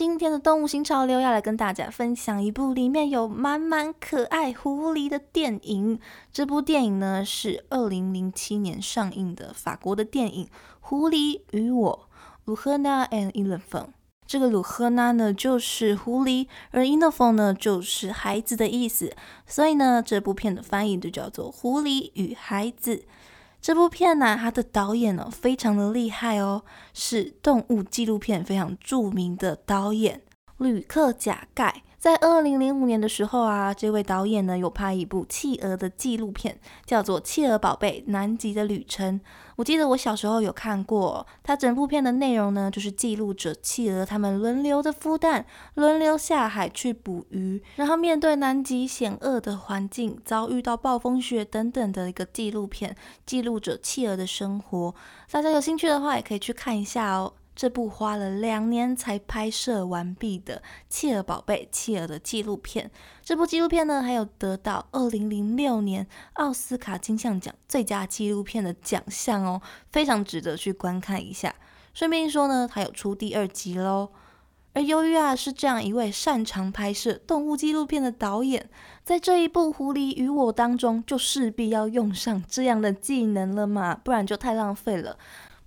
今天的动物新潮流要来跟大家分享一部里面有满满可爱狐狸的电影。这部电影呢是二零零七年上映的法国的电影《狐狸与我》（Luhana and e l e p h a n。这个鲁赫纳呢就是狐狸，而 Elephant 呢就是孩子的意思，所以呢这部片的翻译就叫做《狐狸与孩子》。这部片呢，它的导演呢非常的厉害哦，是动物纪录片非常著名的导演吕克贾盖。在二零零五年的时候啊，这位导演呢有拍一部企鹅的纪录片，叫做《企鹅宝贝：南极的旅程》。我记得我小时候有看过，它整部片的内容呢，就是记录着企鹅它们轮流的孵蛋，轮流下海去捕鱼，然后面对南极险恶的环境，遭遇到暴风雪等等的一个纪录片，记录着企鹅的生活。大家有兴趣的话，也可以去看一下哦。这部花了两年才拍摄完毕的《企鹅宝贝》企鹅的纪录片，这部纪录片呢，还有得到二零零六年奥斯卡金像奖最佳纪录片的奖项哦，非常值得去观看一下。顺便一说呢，它有出第二集喽。而由于啊是这样一位擅长拍摄动物纪录片的导演，在这一部《狐狸与我》当中，就势必要用上这样的技能了嘛，不然就太浪费了。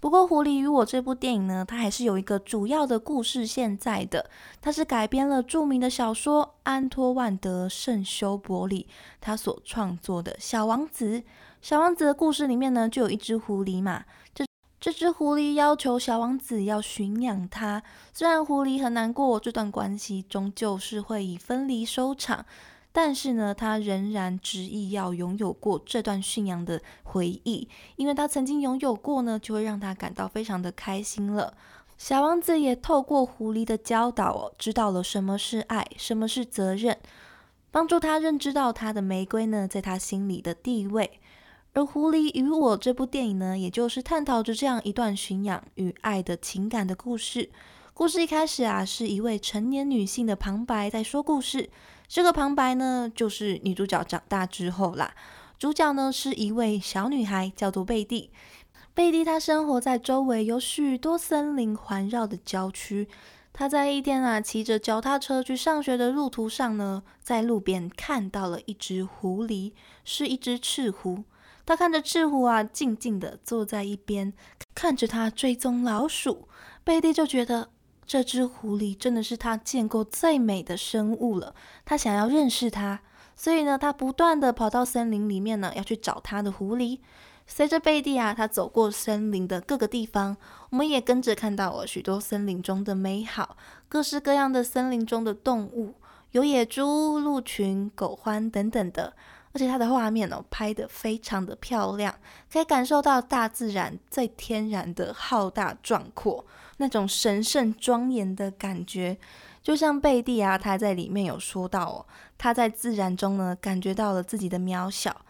不过，《狐狸与我》这部电影呢，它还是有一个主要的故事线在的。它是改编了著名的小说安托万·德·圣修伯里他所创作的《小王子》。小王子的故事里面呢，就有一只狐狸嘛。这这只狐狸要求小王子要驯养它，虽然狐狸很难过，这段关系终究是会以分离收场。但是呢，他仍然执意要拥有过这段驯养的回忆，因为他曾经拥有过呢，就会让他感到非常的开心了。小王子也透过狐狸的教导，知道了什么是爱，什么是责任，帮助他认知到他的玫瑰呢，在他心里的地位。而《狐狸与我》这部电影呢，也就是探讨着这样一段驯养与爱的情感的故事。故事一开始啊，是一位成年女性的旁白在说故事。这个旁白呢，就是女主角长大之后啦。主角呢是一位小女孩，叫做贝蒂。贝蒂她生活在周围有许多森林环绕的郊区。她在一天啊骑着脚踏车去上学的路途上呢，在路边看到了一只狐狸，是一只赤狐。她看着赤狐啊，静静的坐在一边，看着它追踪老鼠。贝蒂就觉得。这只狐狸真的是他见过最美的生物了。他想要认识它，所以呢，他不断的跑到森林里面呢，要去找他的狐狸。随着贝蒂啊，他走过森林的各个地方，我们也跟着看到了许多森林中的美好，各式各样的森林中的动物，有野猪、鹿群、狗獾等等的。而且它的画面哦，拍得非常的漂亮，可以感受到大自然最天然的浩大壮阔，那种神圣庄严的感觉。就像贝蒂啊，他在里面有说到哦，他在自然中呢，感觉到了自己的渺小。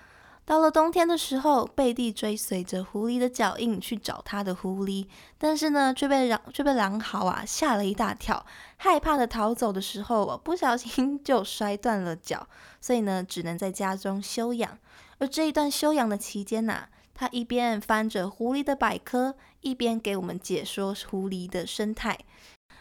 到了冬天的时候，贝蒂追随着狐狸的脚印去找他的狐狸，但是呢，却被狼却被狼嚎啊吓了一大跳，害怕的逃走的时候，不小心 就摔断了脚，所以呢，只能在家中休养。而这一段休养的期间呐，他一边翻着狐狸的百科，一边给我们解说狐狸的生态。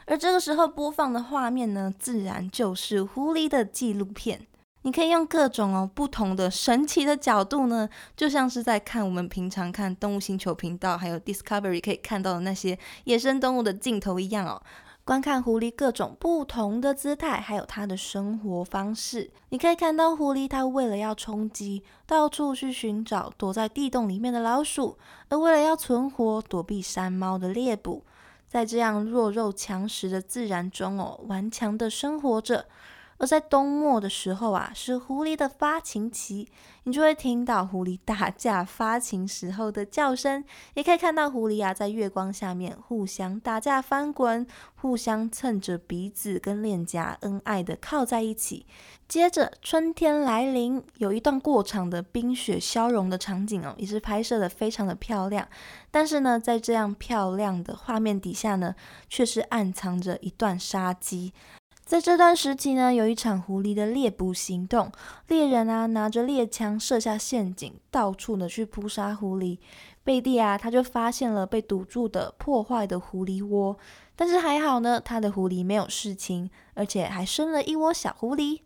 而这个时候播放的画面呢，自然就是狐狸的纪录片。你可以用各种哦不同的神奇的角度呢，就像是在看我们平常看动物星球频道还有 Discovery 可以看到的那些野生动物的镜头一样哦，观看狐狸各种不同的姿态，还有它的生活方式。你可以看到狐狸它为了要充饥，到处去寻找躲在地洞里面的老鼠；而为了要存活，躲避山猫的猎捕，在这样弱肉强食的自然中哦，顽强的生活着。而在冬末的时候啊，是狐狸的发情期，你就会听到狐狸打架发情时候的叫声，也可以看到狐狸啊在月光下面互相打架翻滚，互相蹭着鼻子跟脸颊，恩爱的靠在一起。接着春天来临，有一段过场的冰雪消融的场景哦，也是拍摄的非常的漂亮。但是呢，在这样漂亮的画面底下呢，却是暗藏着一段杀机。在这段时期呢，有一场狐狸的猎捕行动，猎人啊拿着猎枪设下陷阱，到处的去扑杀狐狸。贝蒂啊，他就发现了被堵住的破坏的狐狸窝，但是还好呢，他的狐狸没有事情，而且还生了一窝小狐狸。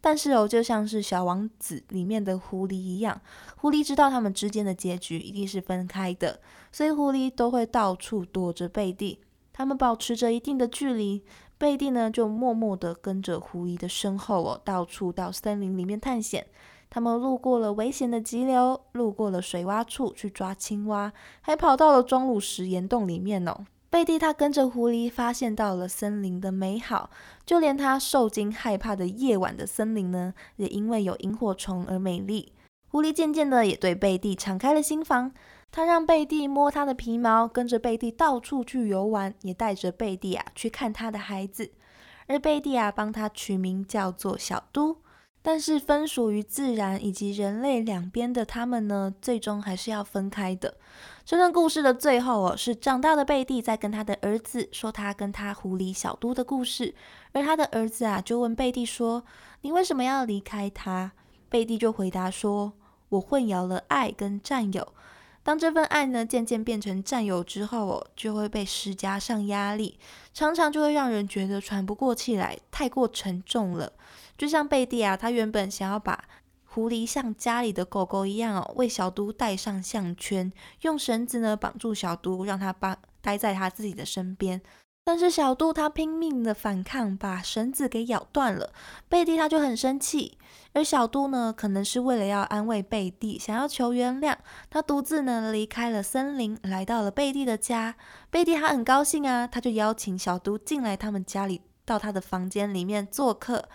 但是哦，就像是小王子里面的狐狸一样，狐狸知道他们之间的结局一定是分开的，所以狐狸都会到处躲着贝蒂，他们保持着一定的距离。贝蒂呢，就默默地跟着狐狸的身后哦，到处到森林里面探险。他们路过了危险的急流，路过了水洼处去抓青蛙，还跑到了钟乳石岩洞里面哦。贝蒂他跟着狐狸，发现到了森林的美好，就连他受惊害怕的夜晚的森林呢，也因为有萤火虫而美丽。狐狸渐渐的也对贝蒂敞开了心房。他让贝蒂摸他的皮毛，跟着贝蒂到处去游玩，也带着贝蒂啊去看他的孩子。而贝蒂啊帮他取名叫做小都。但是分属于自然以及人类两边的他们呢，最终还是要分开的。这段故事的最后哦，是长大的贝蒂在跟他的儿子说他跟他狐狸小都的故事。而他的儿子啊就问贝蒂说：“你为什么要离开他？”贝蒂就回答说：“我混淆了爱跟占有。”当这份爱呢渐渐变成占有之后哦，就会被施加上压力，常常就会让人觉得喘不过气来，太过沉重了。就像贝蒂啊，她原本想要把狐狸像家里的狗狗一样哦，为小都戴上项圈，用绳子呢绑住小都，让他帮待在他自己的身边。但是小杜他拼命的反抗，把绳子给咬断了。贝蒂他就很生气，而小杜呢，可能是为了要安慰贝蒂，想要求原谅，他独自呢离开了森林，来到了贝蒂的家。贝蒂他很高兴啊，他就邀请小杜进来他们家里，到他的房间里面做客。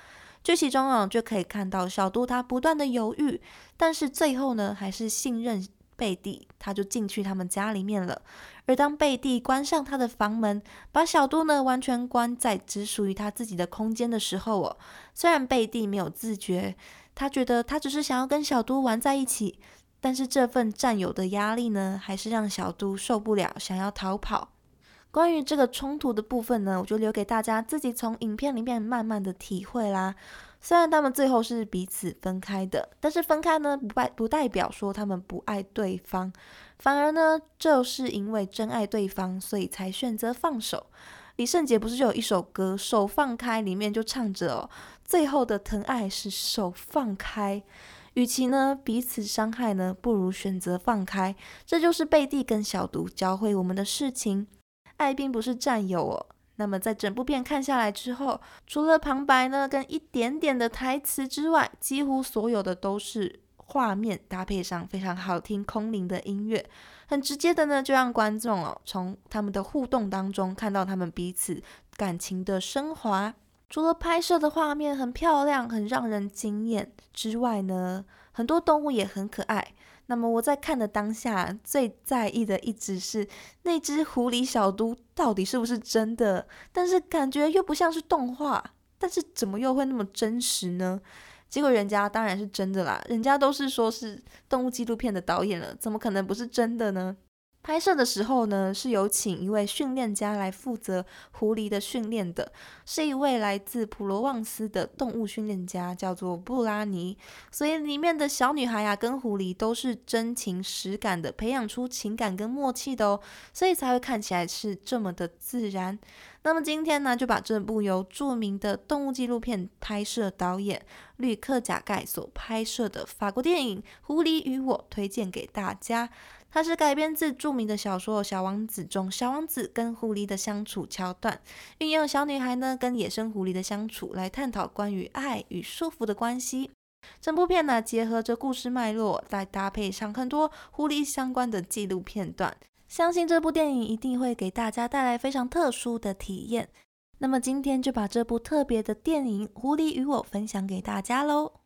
剧其中啊，就可以看到小杜他不断的犹豫，但是最后呢，还是信任。贝蒂，他就进去他们家里面了。而当贝蒂关上他的房门，把小都呢完全关在只属于他自己的空间的时候哦，虽然贝蒂没有自觉，他觉得他只是想要跟小都玩在一起，但是这份占有的压力呢，还是让小都受不了，想要逃跑。关于这个冲突的部分呢，我就留给大家自己从影片里面慢慢的体会啦。虽然他们最后是彼此分开的，但是分开呢，不代不代表说他们不爱对方，反而呢，就是因为真爱对方，所以才选择放手。李圣杰不是就有一首歌《手放开》，里面就唱着哦，最后的疼爱是手放开。与其呢彼此伤害呢，不如选择放开。这就是贝蒂跟小毒教会我们的事情。爱并不是占有哦。那么在整部片看下来之后，除了旁白呢跟一点点的台词之外，几乎所有的都是画面搭配上非常好听空灵的音乐，很直接的呢就让观众哦从他们的互动当中看到他们彼此感情的升华。除了拍摄的画面很漂亮、很让人惊艳之外呢，很多动物也很可爱。那么我在看的当下，最在意的一直是那只狐狸小都到底是不是真的？但是感觉又不像是动画，但是怎么又会那么真实呢？结果人家当然是真的啦，人家都是说是动物纪录片的导演了，怎么可能不是真的呢？拍摄的时候呢，是有请一位训练家来负责狐狸的训练的，是一位来自普罗旺斯的动物训练家，叫做布拉尼。所以里面的小女孩啊，跟狐狸都是真情实感的培养出情感跟默契的哦，所以才会看起来是这么的自然。那么今天呢，就把这部由著名的动物纪录片拍摄导演吕克贾盖所拍摄的法国电影《狐狸与我》推荐给大家。它是改编自著名的小说《小王子》中小王子跟狐狸的相处桥段，运用小女孩呢跟野生狐狸的相处来探讨关于爱与束缚的关系。整部片呢结合着故事脉络，再搭配上很多狐狸相关的纪录片段，相信这部电影一定会给大家带来非常特殊的体验。那么今天就把这部特别的电影《狐狸与我》分享给大家喽。